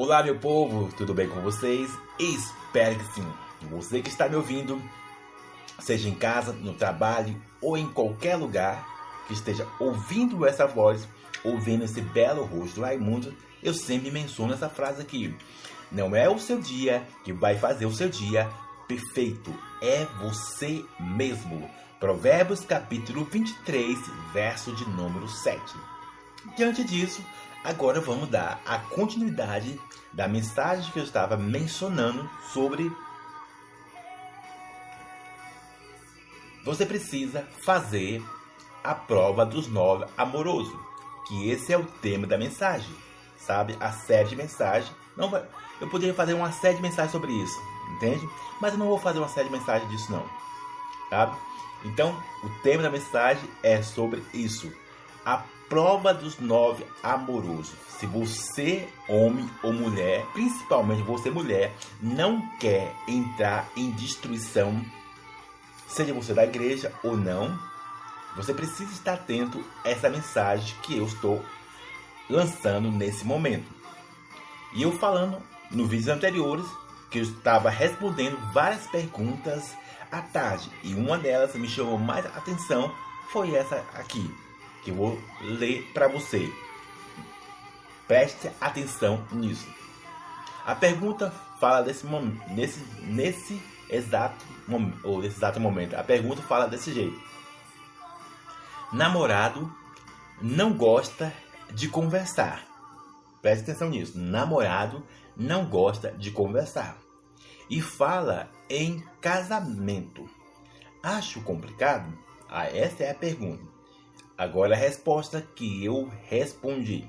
Olá, meu povo, tudo bem com vocês? Espero que sim. Você que está me ouvindo, seja em casa, no trabalho ou em qualquer lugar que esteja ouvindo essa voz, ouvindo esse belo rosto do Raimundo, eu sempre menciono essa frase aqui. Não é o seu dia que vai fazer o seu dia perfeito, é você mesmo. Provérbios capítulo 23, verso de número 7. Diante disso, agora vamos dar a continuidade da mensagem que eu estava mencionando sobre você precisa fazer a prova dos nove amorosos, que esse é o tema da mensagem, sabe? A série de mensagens. Não vai, eu poderia fazer uma série de mensagens sobre isso, entende? Mas eu não vou fazer uma série de mensagens disso não, sabe? Então, o tema da mensagem é sobre isso. A prova dos nove amorosos. Se você, homem ou mulher, principalmente você, mulher, não quer entrar em destruição, seja você da igreja ou não, você precisa estar atento a essa mensagem que eu estou lançando nesse momento. E eu falando no vídeos anteriores que eu estava respondendo várias perguntas à tarde e uma delas me chamou mais atenção foi essa aqui que eu vou ler para você. Preste atenção nisso. A pergunta fala desse nesse, nesse exato ou nesse exato momento. A pergunta fala desse jeito. Namorado não gosta de conversar. Preste atenção nisso. Namorado não gosta de conversar. E fala em casamento. Acho complicado? Ah, essa é a pergunta. Agora a resposta que eu respondi.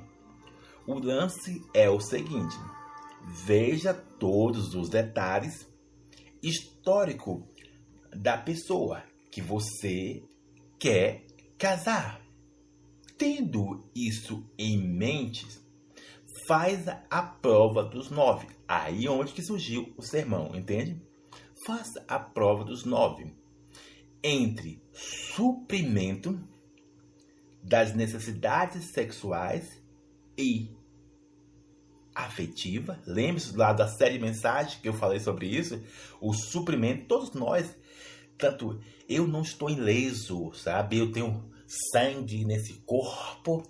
O lance é o seguinte: veja todos os detalhes histórico da pessoa que você quer casar. Tendo isso em mente, faz a prova dos nove. Aí onde que surgiu o sermão, entende? Faça a prova dos nove. Entre suprimento das necessidades sexuais e afetiva. Lembre-se lá da série de mensagens que eu falei sobre isso. O suprimento, todos nós. Tanto eu não estou ileso, sabe? Eu tenho sangue nesse corpo.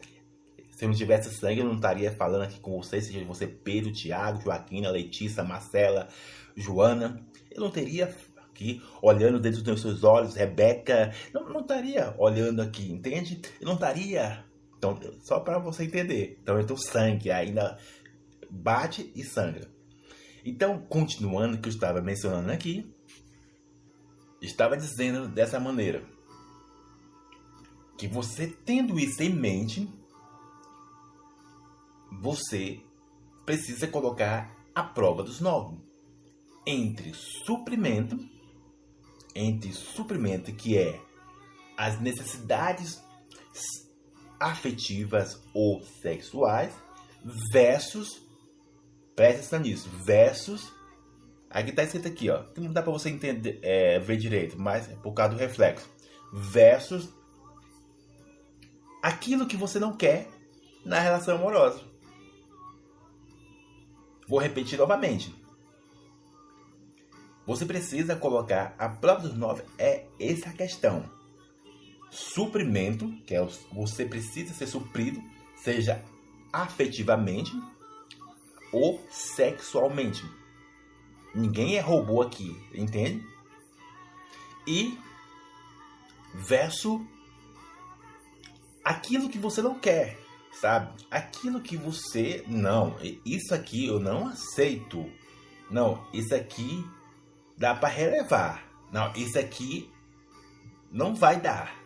Se eu não tivesse sangue, eu não estaria falando aqui com vocês, seja você Pedro, Tiago, Joaquina, Letícia, Marcela, Joana. Eu não teria aqui olhando dentro dos seus olhos, Rebeca. Não, não estaria olhando aqui, entende? Eu não estaria. Então, só para você entender. Então, eu tenho sangue ainda bate e sangra. Então, continuando o que eu estava mencionando aqui, estava dizendo dessa maneira que você tendo isso em mente, você precisa colocar a prova dos nove entre suprimento, entre suprimento que é as necessidades afetivas ou sexuais versus Presta atenção nisso. Versus. Aqui tá escrito aqui, ó. Que não dá pra você entender, é, ver direito, mas é por causa do reflexo. Versus aquilo que você não quer na relação amorosa. Vou repetir novamente. Você precisa colocar a prova dos nove é essa questão. Suprimento, que é você precisa ser suprido, seja afetivamente, ou sexualmente. Ninguém é robô aqui, entende? E verso aquilo que você não quer, sabe? Aquilo que você não, isso aqui eu não aceito. Não, isso aqui dá para relevar. Não, isso aqui não vai dar.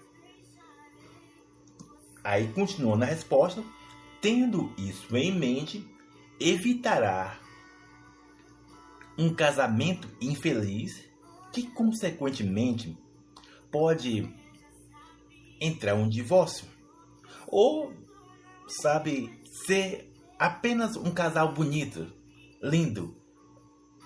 Aí continua na resposta, tendo isso em mente, evitará um casamento infeliz que, consequentemente, pode entrar um divórcio ou, sabe, ser apenas um casal bonito, lindo.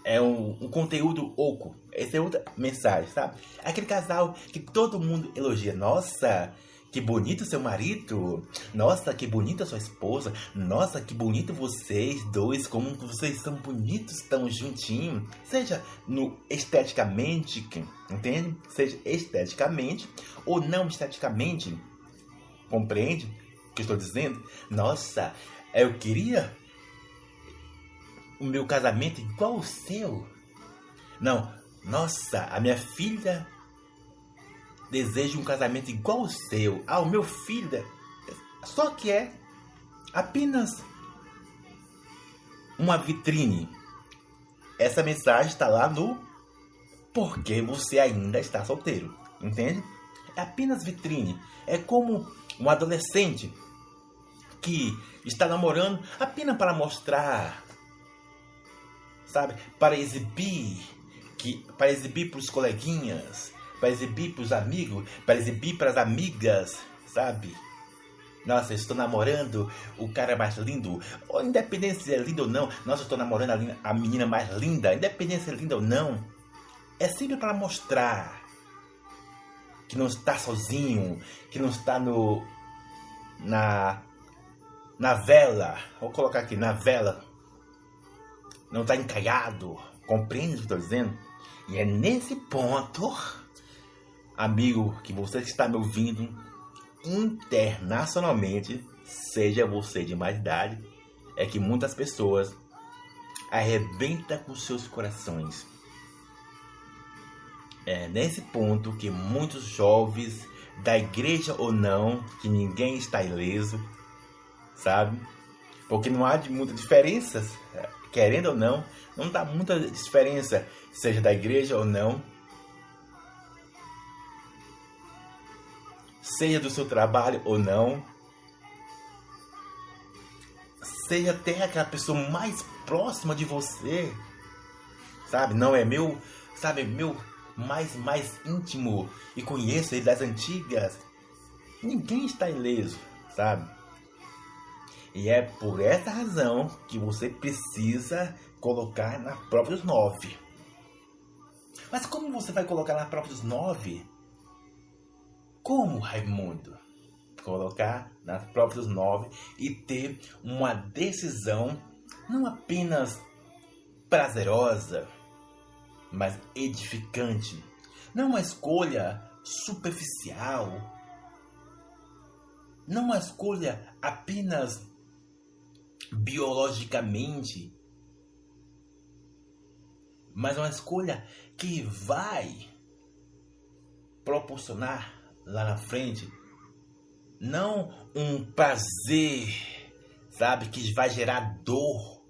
É um, um conteúdo oco. Essa é outra mensagem, sabe? Aquele casal que todo mundo elogia. Nossa, que que bonito seu marido. Nossa, que bonita sua esposa. Nossa, que bonito vocês dois. Como vocês são bonitos, tão juntinhos. Seja no esteticamente, entende? Seja esteticamente ou não esteticamente. Compreende o que estou dizendo? Nossa, eu queria o meu casamento igual o seu. Não, nossa, a minha filha deseja um casamento igual o seu. Ah, o meu filho. Só que é apenas uma vitrine. Essa mensagem está lá no Porque você ainda está solteiro. Entende? É apenas vitrine. É como um adolescente que está namorando apenas para mostrar, sabe? Para exibir, que, para exibir para os coleguinhas para exibir para os amigos, para exibir para as amigas, sabe? Nossa, estou namorando o cara mais lindo. Ou independente se é lindo ou não, nossa, estou namorando a, a menina mais linda. Independente se é linda ou não. É sempre para mostrar que não está sozinho, que não está no na na vela. Vou colocar aqui na vela. Não está encalhado. Compreende o que estou dizendo? E é nesse ponto amigo, que você está me ouvindo internacionalmente, seja você de mais idade, é que muitas pessoas arrebenta com seus corações. É nesse ponto que muitos jovens, da igreja ou não, que ninguém está ileso, sabe? Porque não há de muita diferença, querendo ou não, não dá muita diferença, seja da igreja ou não, seja do seu trabalho ou não, seja até aquela pessoa mais próxima de você, sabe? Não é meu, sabe, meu mais mais íntimo e conheço ele das antigas. Ninguém está ileso, sabe? E é por essa razão que você precisa colocar na próprios nove. Mas como você vai colocar na próprios nove? Como, Raimundo? Colocar nas próprias nove e ter uma decisão não apenas prazerosa, mas edificante. Não uma escolha superficial. Não uma escolha apenas biologicamente, mas uma escolha que vai proporcionar lá na frente, não um prazer, sabe, que vai gerar dor,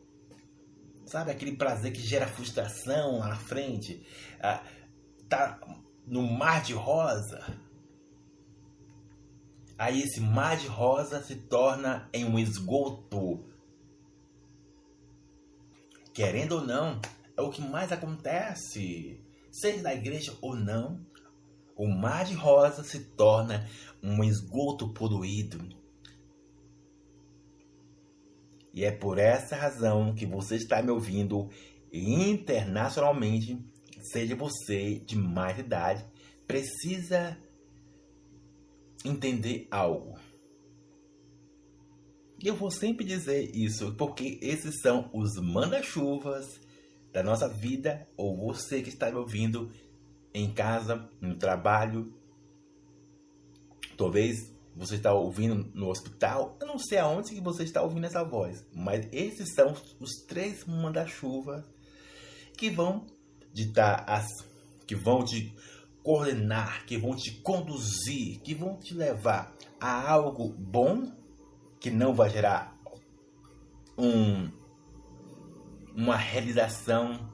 sabe, aquele prazer que gera frustração lá na frente, ah, tá no mar de rosa. Aí esse mar de rosa se torna em um esgoto. Querendo ou não, é o que mais acontece. Seja na igreja ou não, o mar de rosa se torna um esgoto poluído. E é por essa razão que você está me ouvindo internacionalmente, seja você de mais idade, precisa entender algo. E eu vou sempre dizer isso, porque esses são os manda-chuvas da nossa vida, ou você que está me ouvindo em casa, no trabalho. Talvez você está ouvindo no hospital. Eu não sei aonde que você está ouvindo essa voz, mas esses são os três manda-chuva que vão ditar as que vão te coordenar, que vão te conduzir, que vão te levar a algo bom que não vai gerar um uma realização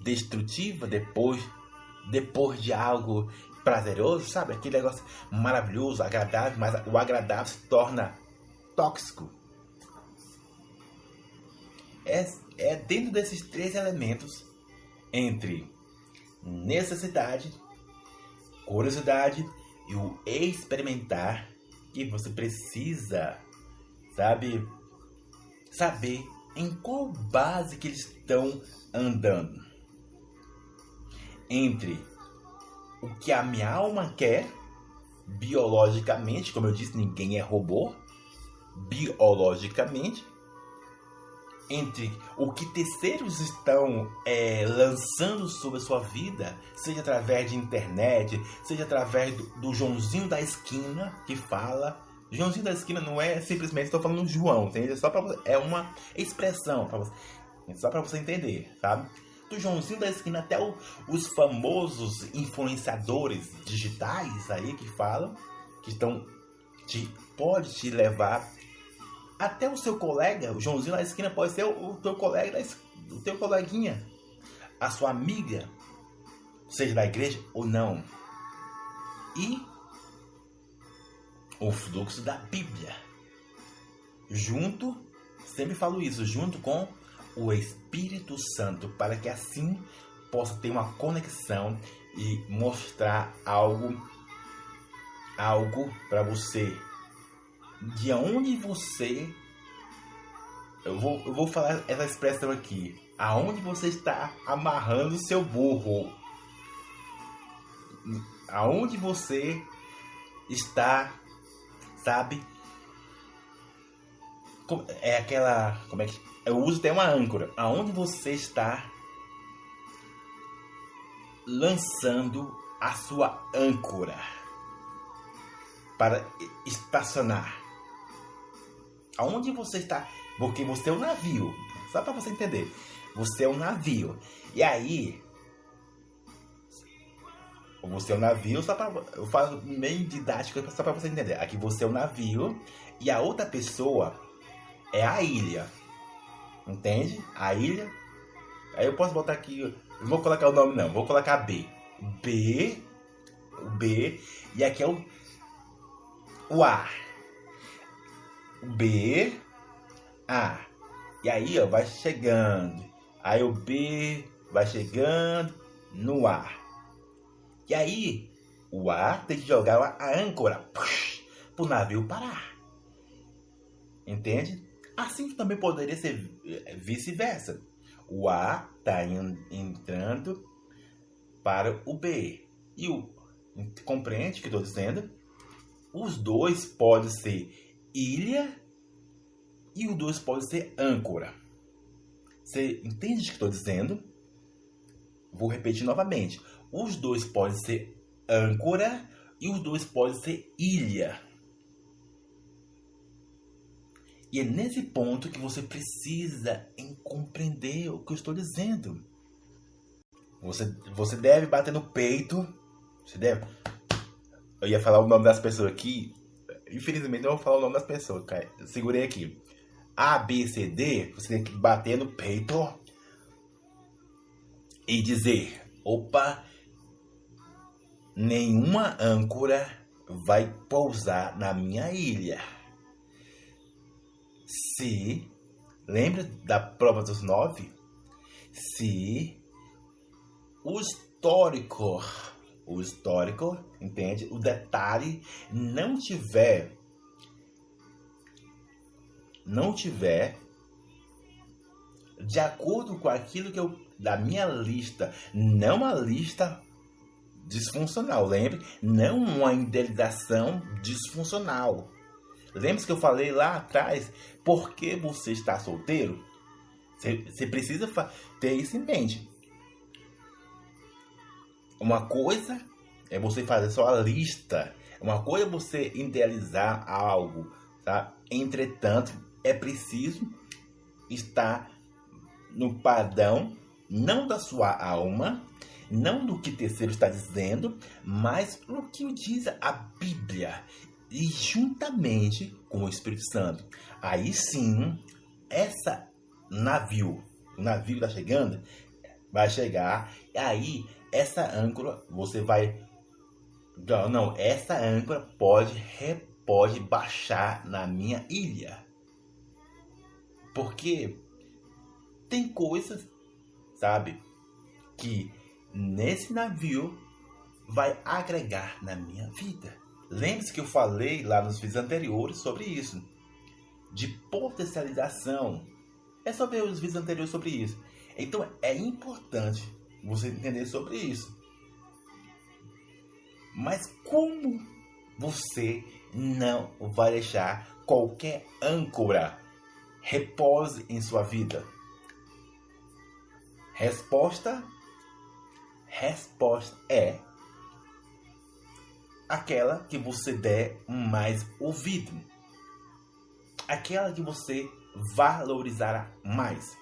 destrutiva depois, depois de algo prazeroso, sabe? Aquele negócio maravilhoso, agradável, mas o agradável se torna tóxico. É, é dentro desses três elementos entre necessidade, curiosidade e o experimentar que você precisa, sabe, saber em qual base que eles estão andando entre o que a minha alma quer biologicamente, como eu disse, ninguém é robô. Biologicamente, entre o que terceiros estão é, lançando sobre a sua vida, seja através de internet, seja através do, do Joãozinho da esquina que fala. Joãozinho da esquina não é simplesmente estou falando João, entende? É só para é uma expressão você, só para você entender, sabe? Do Joãozinho da esquina até o, os famosos influenciadores digitais aí que falam que estão te pode te levar até o seu colega, o Joãozinho da esquina pode ser o, o teu colega, o teu coleguinha, a sua amiga, seja da igreja ou não. E o fluxo da Bíblia. Junto, sempre falo isso, junto com o Espírito Santo, para que assim possa ter uma conexão e mostrar algo algo para você de onde você. Eu vou, eu vou falar essa expressão aqui. Aonde você está amarrando seu burro? Aonde você está, sabe? É aquela. Como é que. Eu uso até uma âncora. Aonde você está lançando a sua âncora para estacionar? Aonde você está? Porque você é um navio. Só para você entender. Você é um navio. E aí. Você é um navio, só para. Eu falo meio didático só para você entender. Aqui você é um navio e a outra pessoa é a ilha. Entende? A ilha. Aí eu posso botar aqui. Não vou colocar o nome não, vou colocar B. B. B. E aqui é o. O A. B, A. E aí, ó, vai chegando. Aí o B vai chegando no A. E aí, o A tem que jogar a âncora para o navio parar. Entende? Assim também poderia ser eh, vice-versa. O A está entrando para o B. E o compreende o que estou dizendo? Os dois podem ser ilha e o 2 pode ser âncora. Você entende o que estou dizendo? Vou repetir novamente. Os dois podem ser âncora e os dois podem ser ilha. E é nesse ponto que você precisa compreender o que eu estou dizendo. Você, você deve bater no peito. Você deve. Eu ia falar o nome das pessoas aqui, Infelizmente, eu vou falar o nome das pessoas, cara. segurei aqui. A, B, C, D, você tem que bater no peito e dizer: opa, nenhuma âncora vai pousar na minha ilha. Se, lembra da prova dos nove? Se o histórico o histórico, entende? O detalhe não tiver não tiver de acordo com aquilo que eu da minha lista, não a lista disfuncional, lembre, não uma indelização disfuncional. Lembre-se que eu falei lá atrás, por que você está solteiro? Você, você precisa ter isso em mente. Uma coisa é você fazer sua lista. Uma coisa é você idealizar algo, tá? Entretanto, é preciso estar no padrão não da sua alma, não do que terceiro está dizendo, mas no que diz a Bíblia e juntamente com o Espírito Santo. Aí sim, essa navio, o navio está chegando, vai chegar, e aí essa âncora você vai. Não, não, essa âncora pode, pode baixar na minha ilha. Porque tem coisas, sabe, que nesse navio vai agregar na minha vida. Lembre-se que eu falei lá nos vídeos anteriores sobre isso. De potencialização. É só ver os vídeos anteriores sobre isso. Então é importante você entender sobre isso. Mas como você não vai deixar qualquer âncora repose em sua vida. Resposta resposta é aquela que você der mais ouvido. Aquela que você valorizará mais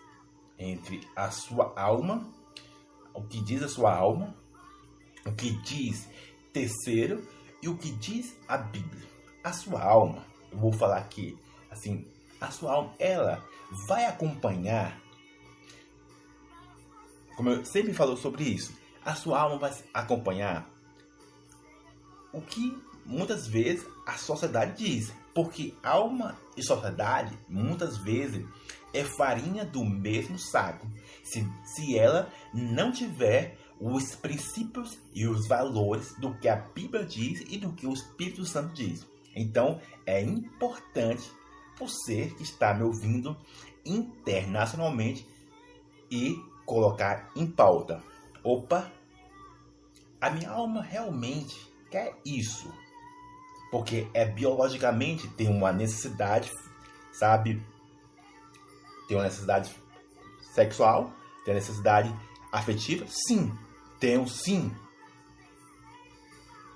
entre a sua alma, o que diz a sua alma, o que diz terceiro e o que diz a Bíblia. A sua alma, eu vou falar aqui, assim, a sua alma, ela vai acompanhar, como eu sempre falo sobre isso, a sua alma vai acompanhar o que muitas vezes a sociedade diz. Porque alma e sociedade, muitas vezes, é farinha do mesmo saco. Se, se ela não tiver os princípios e os valores do que a Bíblia diz e do que o Espírito Santo diz. Então, é importante você que está me ouvindo internacionalmente e colocar em pauta. Opa, a minha alma realmente quer isso. Porque é biologicamente tem uma necessidade, sabe? Tem uma necessidade sexual, tem uma necessidade afetiva? Sim, tenho sim.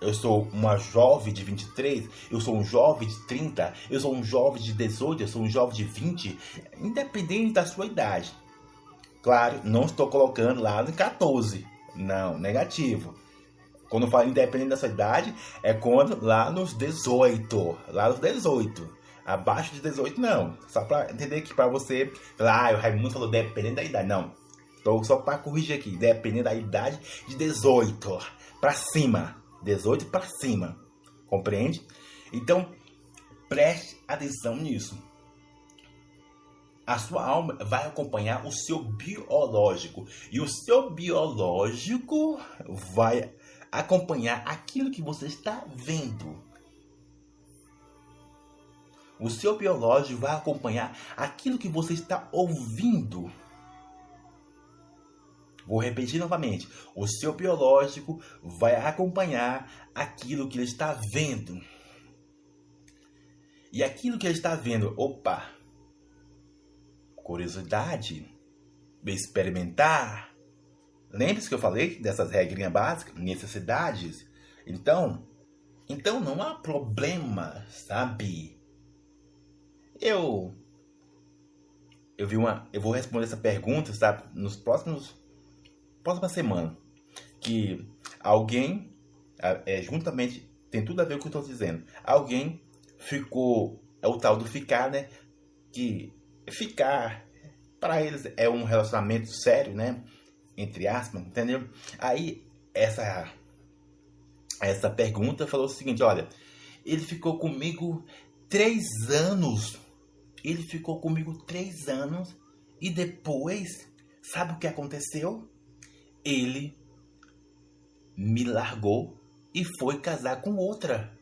Eu sou uma jovem de 23, eu sou um jovem de 30, eu sou um jovem de 18, eu sou um jovem de 20, independente da sua idade. Claro, não estou colocando lá no 14. Não, negativo. Quando eu falo independente da sua idade, é quando lá nos 18. Lá nos 18. Abaixo de 18, não. Só para entender que para você ah, o Raimundo falou dependendo da idade. Não. Estou só para corrigir aqui. Dependendo da idade de 18 para cima. 18 para cima. Compreende? Então, preste atenção nisso a sua alma vai acompanhar o seu biológico. E o seu biológico vai acompanhar aquilo que você está vendo. O seu biológico vai acompanhar aquilo que você está ouvindo. Vou repetir novamente. O seu biológico vai acompanhar aquilo que ele está vendo. E aquilo que ele está vendo, opa, curiosidade, experimentar. Lembre-se que eu falei dessas regrinhas básicas, necessidades. Então, então não há problema, sabe? Eu eu vi uma, eu vou responder essa pergunta, sabe, nos próximos próxima semana, que alguém é, juntamente tem tudo a ver com o que eu estou dizendo. Alguém ficou é o tal do ficar, né? Que ficar para eles é um relacionamento sério, né? Entre aspas, entendeu? Aí essa essa pergunta falou o seguinte, olha, ele ficou comigo três anos, ele ficou comigo três anos e depois, sabe o que aconteceu? Ele me largou e foi casar com outra.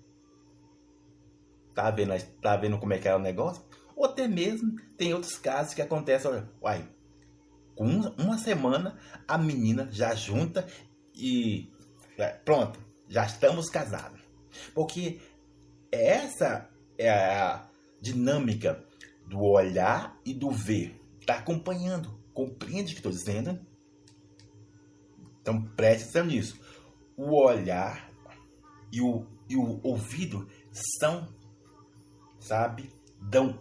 Tá vendo, tá vendo como é que é o negócio? Ou até mesmo tem outros casos que acontecem, uai, com uma semana a menina já junta e pronto, já estamos casados. Porque essa é a dinâmica do olhar e do ver. Está acompanhando. Compreende o que estou dizendo? Então preste atenção nisso. O olhar e o, e o ouvido são, sabe, dão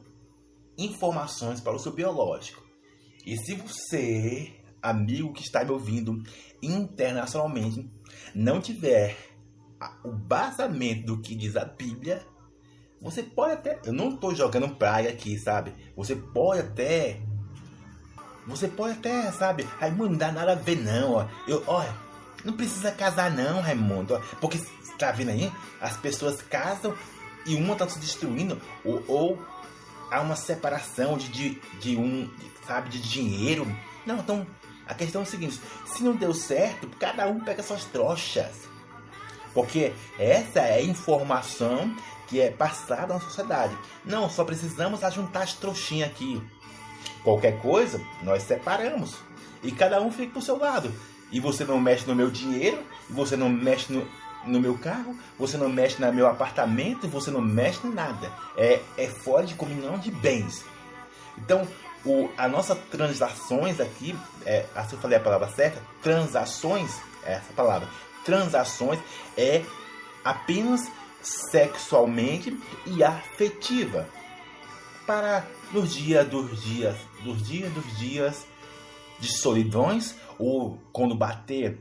informações para o seu biológico. E se você, amigo que está me ouvindo internacionalmente, não tiver o basamento do que diz a Bíblia, você pode até. Eu não estou jogando praia aqui, sabe? Você pode até. Você pode até, sabe? Raimundo, não dá nada a ver, não. Ó. Eu, olha, não precisa casar, não, Raimundo. Ó, porque, tá vendo aí? As pessoas casam e uma está se destruindo. Ou, ou há uma separação de, de, de um, sabe, de dinheiro. Não, então a questão é o seguinte: se não deu certo, cada um pega suas trouxas. Porque essa é a informação que é passada na sociedade. Não, só precisamos ajuntar as trouxinhas aqui. Qualquer coisa, nós separamos. E cada um fica pro seu lado. E você não mexe no meu dinheiro, você não mexe no, no meu carro, você não mexe no meu apartamento, você não mexe em nada. É, é fora de comunhão de bens. Então, o, a nossa transações aqui, é, se eu falei a palavra certa, transações, é essa palavra, transações é apenas sexualmente e afetiva. Para nos dias dos dias, dos dias dos dias de solidões ou quando bater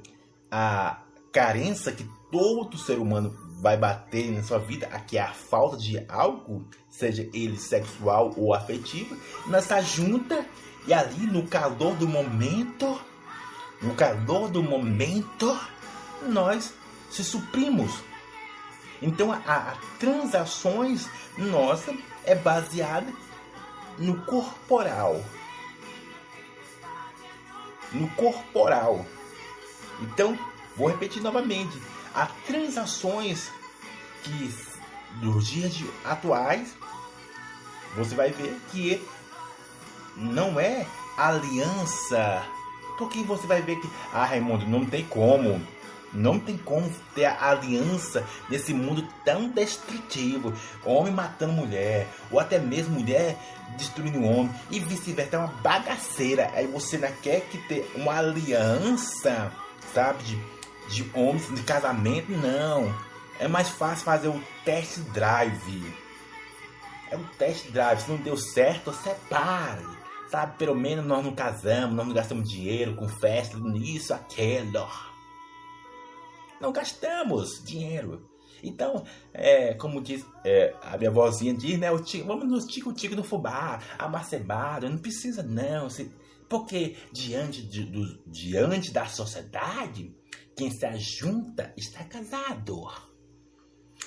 a carência que todo ser humano vai bater na sua vida, aqui é a falta de algo, seja ele sexual ou afetivo, nessa junta e ali no calor do momento, no calor do momento, nós se suprimos. Então a, a transações nossa é baseada no corporal. No corporal. Então, vou repetir novamente. Há transações que nos dias atuais você vai ver que não é aliança. Porque você vai ver que, ah, Raimundo, não tem como não tem como ter a aliança nesse mundo tão destrutivo. Homem matando mulher, ou até mesmo mulher destruindo homem, e vice-versa. É uma bagaceira. Aí você não quer que ter uma aliança, sabe? De, de homens, de casamento, não. É mais fácil fazer o test drive. É um test drive. Se não deu certo, separe. Sabe? Pelo menos nós não casamos, nós não gastamos dinheiro com festa, isso, aquilo não gastamos dinheiro. Então, é, como diz é, a minha vozinha diz, né? O tico, vamos no tico-tico do fubá, amacebado, não precisa não. Se, porque diante, de, do, diante da sociedade, quem se ajunta está casado.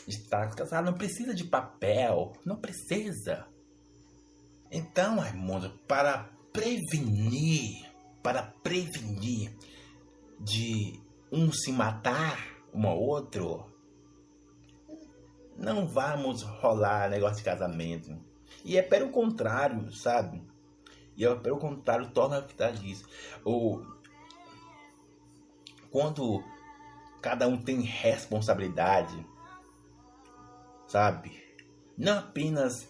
Está casado, não precisa de papel, não precisa. Então, Raimundo, para prevenir, para prevenir de um se matar um ao outro, não vamos rolar negócio de casamento. E é pelo contrário, sabe? E é pelo contrário, torna a vida disso. Ou quando cada um tem responsabilidade, sabe? Não apenas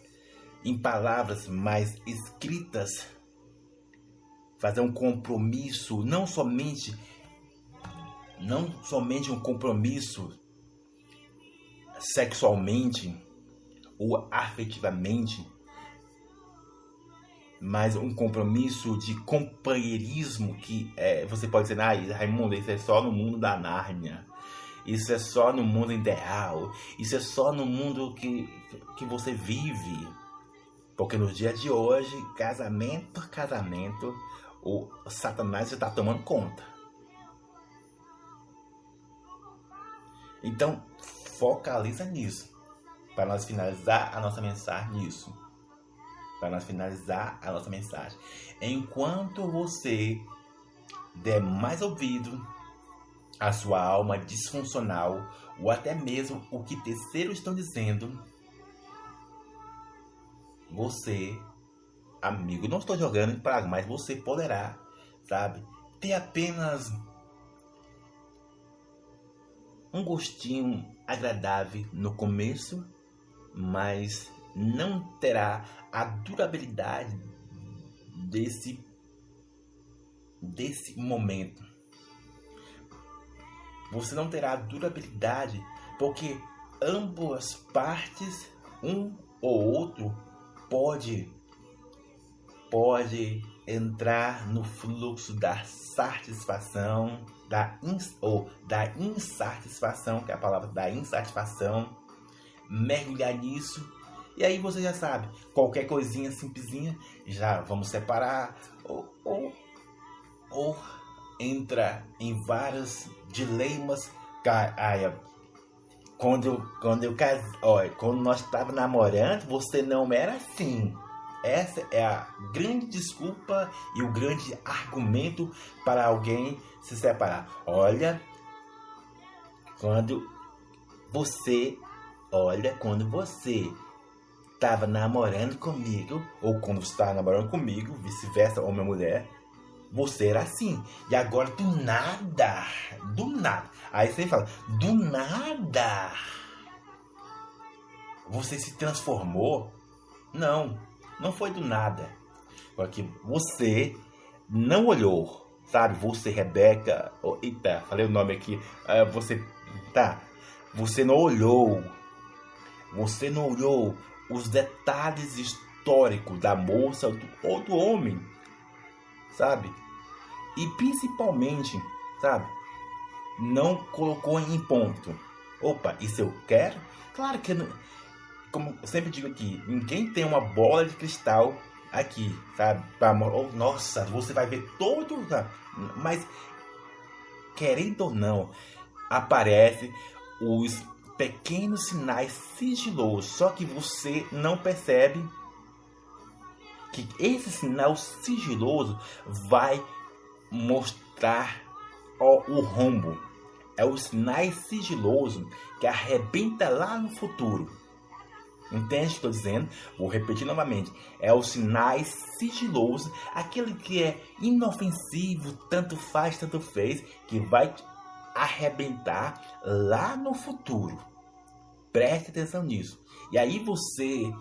em palavras, mas escritas. Fazer um compromisso, não somente não somente um compromisso sexualmente ou afetivamente, mas um compromisso de companheirismo que é, você pode dizer, ah, Raimundo, isso é só no mundo da Nárnia, isso é só no mundo ideal, isso é só no mundo que, que você vive. Porque nos dias de hoje, casamento, casamento, o Satanás está tomando conta. Então, focaliza nisso. Para nós finalizar a nossa mensagem nisso. Para nós finalizar a nossa mensagem. Enquanto você der mais ouvido à sua alma disfuncional, ou até mesmo o que terceiros estão dizendo, você, amigo, não estou jogando em praga, mas você poderá, sabe, ter apenas um gostinho agradável no começo, mas não terá a durabilidade desse desse momento. Você não terá a durabilidade porque ambas partes, um ou outro, pode pode entrar no fluxo da satisfação da, ins, ou da insatisfação, que é a palavra da insatisfação, mergulhar nisso. E aí você já sabe, qualquer coisinha simplesinha, já vamos separar, ou, ou, ou entra em vários dilemas. Quando eu, quando eu olha, quando nós estávamos namorando, você não era assim. Essa é a grande desculpa e o grande argumento para alguém se separar. Olha, quando você, olha, quando você estava namorando comigo, ou quando está namorando comigo, vice-versa, homem ou mulher, você era assim. E agora do nada, do nada. Aí você fala, do nada. Você se transformou? Não, não foi do nada. Porque você não olhou, sabe? Você, Rebeca, oh, eita, falei o nome aqui. Uh, você, tá? Você não olhou. Você não olhou os detalhes históricos da moça ou do homem sabe? E principalmente, sabe? Não colocou em ponto. Opa, isso eu quero? Claro que não. Como eu sempre digo aqui, ninguém tem uma bola de cristal aqui, sabe? Pra, nossa, você vai ver todo. Mas, querendo ou não, aparece os pequenos sinais sigilosos, só que você não percebe que esse sinal sigiloso vai mostrar ó, o rombo. É o sinal sigiloso que arrebenta lá no futuro. Entende o que estou dizendo? Vou repetir novamente. É o sinal sigiloso, aquele que é inofensivo, tanto faz, tanto fez, que vai arrebentar lá no futuro. Preste atenção nisso. E aí você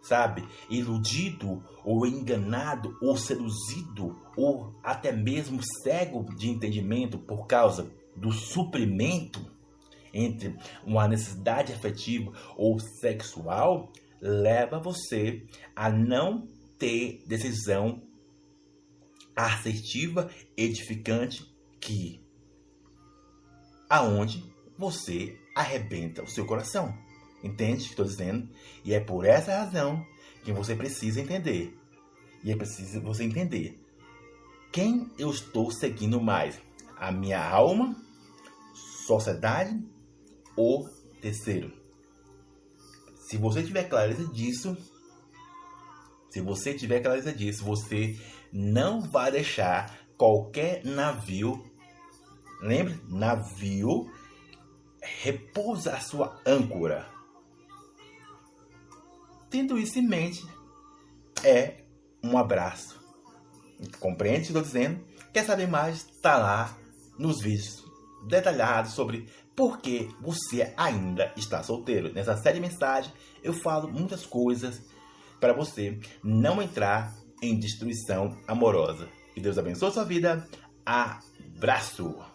sabe? Iludido ou enganado ou seduzido ou até mesmo cego de entendimento por causa do suprimento entre uma necessidade afetiva ou sexual leva você a não ter decisão assertiva, edificante que aonde você arrebenta o seu coração. Entende o que estou dizendo? E é por essa razão que você precisa entender. E é preciso você entender quem eu estou seguindo mais: a minha alma, sociedade ou terceiro. Se você tiver clareza disso, se você tiver clareza disso, você não vai deixar qualquer navio, lembre, navio repousa a sua âncora Tendo isso em mente, é um abraço. Compreende o que estou dizendo? Quer saber mais? Está lá nos vídeos detalhados sobre por que você ainda está solteiro. Nessa série de mensagens eu falo muitas coisas para você não entrar em destruição amorosa. Que Deus abençoe a sua vida. Abraço!